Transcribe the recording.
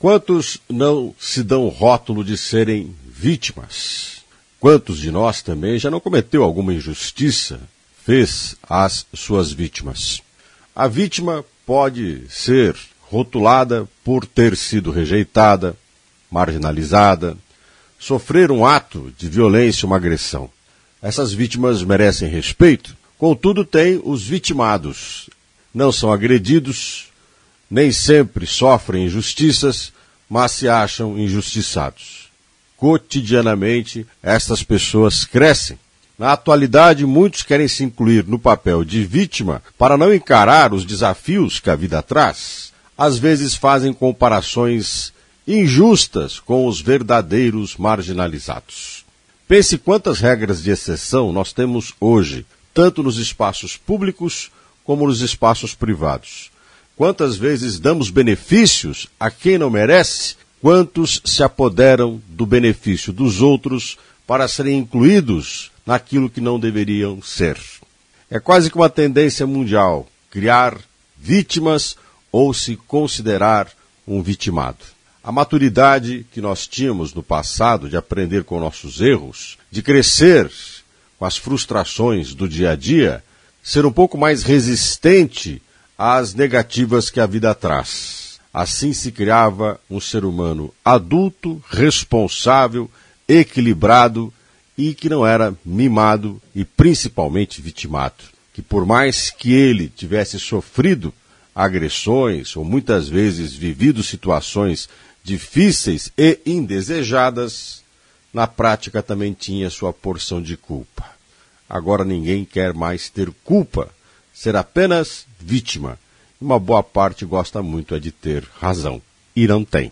Quantos não se dão rótulo de serem vítimas? Quantos de nós também já não cometeu alguma injustiça, fez às suas vítimas? A vítima pode ser rotulada por ter sido rejeitada, marginalizada, sofrer um ato de violência, uma agressão. Essas vítimas merecem respeito, contudo, têm os vitimados. Não são agredidos, nem sempre sofrem injustiças, mas se acham injustiçados. Cotidianamente, estas pessoas crescem. Na atualidade, muitos querem se incluir no papel de vítima para não encarar os desafios que a vida traz. Às vezes fazem comparações injustas com os verdadeiros marginalizados. Pense quantas regras de exceção nós temos hoje, tanto nos espaços públicos como nos espaços privados. Quantas vezes damos benefícios a quem não merece? Quantos se apoderam do benefício dos outros para serem incluídos naquilo que não deveriam ser? É quase que uma tendência mundial criar vítimas ou se considerar um vitimado. A maturidade que nós tínhamos no passado de aprender com nossos erros, de crescer com as frustrações do dia a dia, ser um pouco mais resistente às negativas que a vida traz. Assim se criava um ser humano adulto, responsável, equilibrado e que não era mimado e principalmente vitimado. Que por mais que ele tivesse sofrido agressões ou muitas vezes vivido situações difíceis e indesejadas, na prática também tinha sua porção de culpa. Agora ninguém quer mais ter culpa ser apenas vítima. Uma boa parte gosta muito é de ter razão. E não tem.